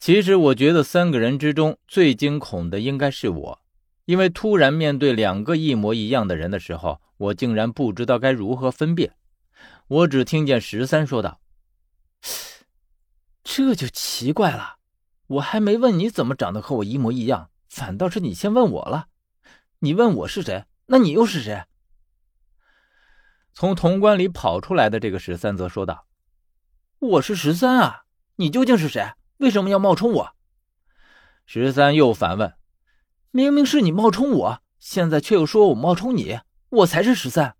其实我觉得三个人之中最惊恐的应该是我，因为突然面对两个一模一样的人的时候，我竟然不知道该如何分辨。我只听见十三说道：“这就奇怪了，我还没问你怎么长得和我一模一样，反倒是你先问我了。你问我是谁，那你又是谁？”从潼关里跑出来的这个十三则说道：“我是十三啊，你究竟是谁？”为什么要冒充我？十三又反问：“明明是你冒充我，现在却又说我冒充你，我才是十三。”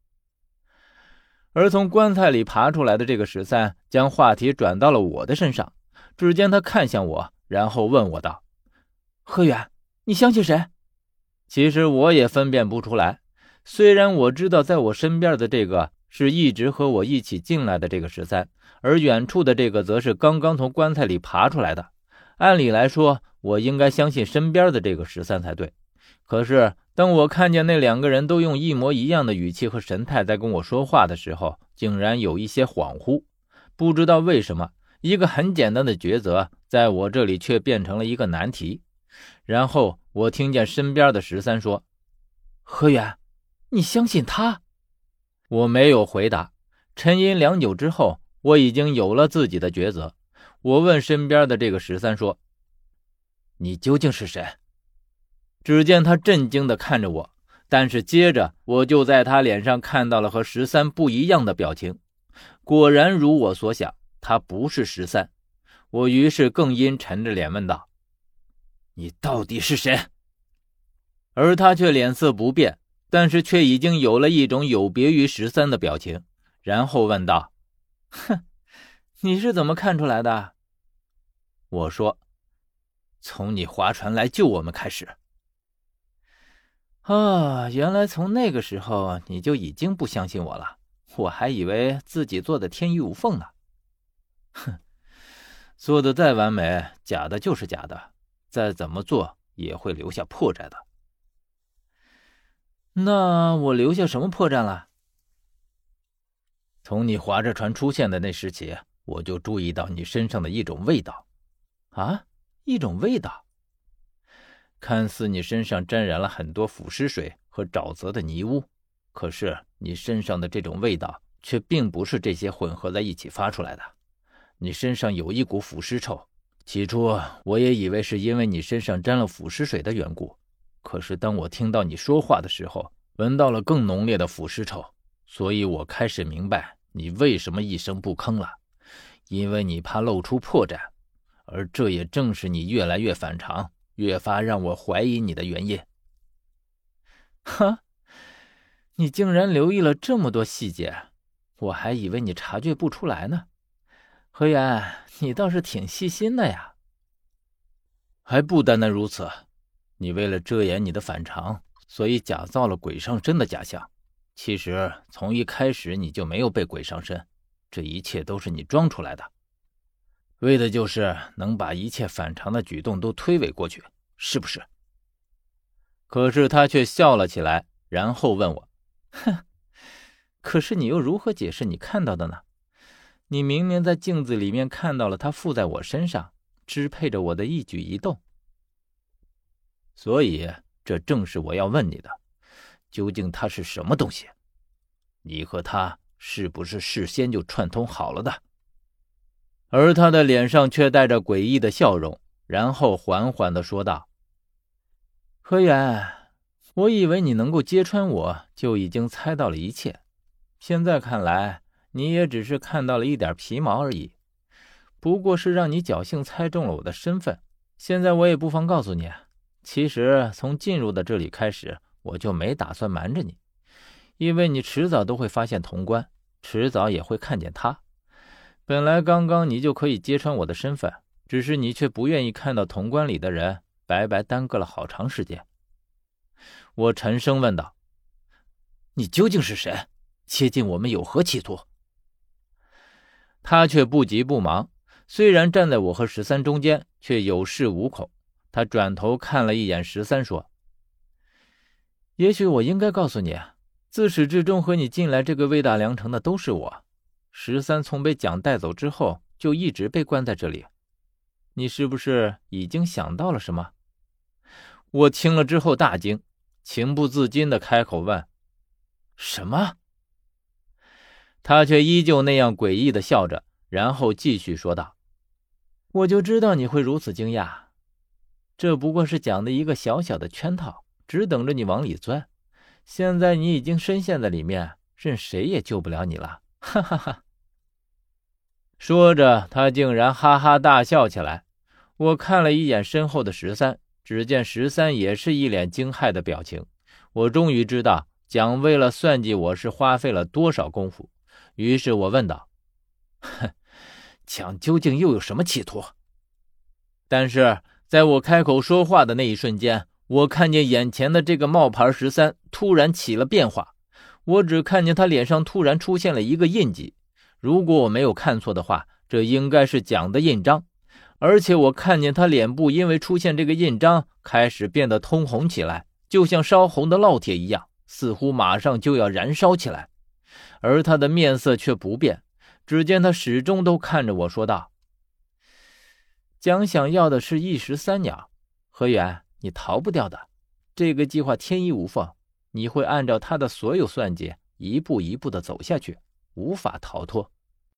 而从棺材里爬出来的这个十三将话题转到了我的身上。只见他看向我，然后问我道：“何远，你相信谁？”其实我也分辨不出来。虽然我知道在我身边的这个是一直和我一起进来的这个十三。而远处的这个则是刚刚从棺材里爬出来的。按理来说，我应该相信身边的这个十三才对。可是，当我看见那两个人都用一模一样的语气和神态在跟我说话的时候，竟然有一些恍惚。不知道为什么，一个很简单的抉择，在我这里却变成了一个难题。然后，我听见身边的十三说：“何远，你相信他？”我没有回答。沉吟良久之后。我已经有了自己的抉择。我问身边的这个十三说：“你究竟是谁？”只见他震惊地看着我，但是接着我就在他脸上看到了和十三不一样的表情。果然如我所想，他不是十三。我于是更阴沉着脸问道：“你到底是谁？”而他却脸色不变，但是却已经有了一种有别于十三的表情，然后问道。哼，你是怎么看出来的？我说，从你划船来救我们开始。啊，原来从那个时候你就已经不相信我了，我还以为自己做的天衣无缝呢。哼，做的再完美，假的就是假的，再怎么做也会留下破绽的。那我留下什么破绽了？从你划着船出现的那时起，我就注意到你身上的一种味道，啊，一种味道，看似你身上沾染了很多腐尸水和沼泽的泥污，可是你身上的这种味道却并不是这些混合在一起发出来的。你身上有一股腐尸臭，起初我也以为是因为你身上沾了腐尸水的缘故，可是当我听到你说话的时候，闻到了更浓烈的腐尸臭。所以我开始明白你为什么一声不吭了，因为你怕露出破绽，而这也正是你越来越反常、越发让我怀疑你的原因。哈，你竟然留意了这么多细节，我还以为你察觉不出来呢。何源，你倒是挺细心的呀。还不单单如此，你为了遮掩你的反常，所以假造了鬼上身的假象。其实从一开始你就没有被鬼上身，这一切都是你装出来的，为的就是能把一切反常的举动都推诿过去，是不是？可是他却笑了起来，然后问我：“哼，可是你又如何解释你看到的呢？你明明在镜子里面看到了他附在我身上，支配着我的一举一动。所以这正是我要问你的。”究竟他是什么东西？你和他是不是事先就串通好了的？而他的脸上却带着诡异的笑容，然后缓缓的说道：“何源，我以为你能够揭穿我，就已经猜到了一切。现在看来，你也只是看到了一点皮毛而已。不过是让你侥幸猜中了我的身份。现在我也不妨告诉你，其实从进入的这里开始。”我就没打算瞒着你，因为你迟早都会发现潼关，迟早也会看见他。本来刚刚你就可以揭穿我的身份，只是你却不愿意看到潼关里的人，白白耽搁了好长时间。我沉声问道：“你究竟是谁？接近我们有何企图？”他却不急不忙，虽然站在我和十三中间，却有恃无恐。他转头看了一眼十三，说。也许我应该告诉你，自始至终和你进来这个魏大良城的都是我。十三从被蒋带走之后，就一直被关在这里。你是不是已经想到了什么？我听了之后大惊，情不自禁的开口问：“什么？”他却依旧那样诡异的笑着，然后继续说道：“我就知道你会如此惊讶，这不过是讲的一个小小的圈套，只等着你往里钻。现在你已经深陷在里面，任谁也救不了你了。”哈哈哈！说着，他竟然哈哈大笑起来。我看了一眼身后的十三，只见十三也是一脸惊骇的表情。我终于知道蒋为了算计我是花费了多少功夫。于是我问道：“哼，蒋究竟又有什么企图？”但是在我开口说话的那一瞬间，我看见眼前的这个冒牌十三突然起了变化。我只看见他脸上突然出现了一个印记，如果我没有看错的话，这应该是蒋的印章。而且我看见他脸部因为出现这个印章，开始变得通红起来，就像烧红的烙铁一样，似乎马上就要燃烧起来。而他的面色却不变，只见他始终都看着我说道：“蒋想要的是一石三鸟，何远，你逃不掉的。这个计划天衣无缝。”你会按照他的所有算计，一步一步的走下去，无法逃脱。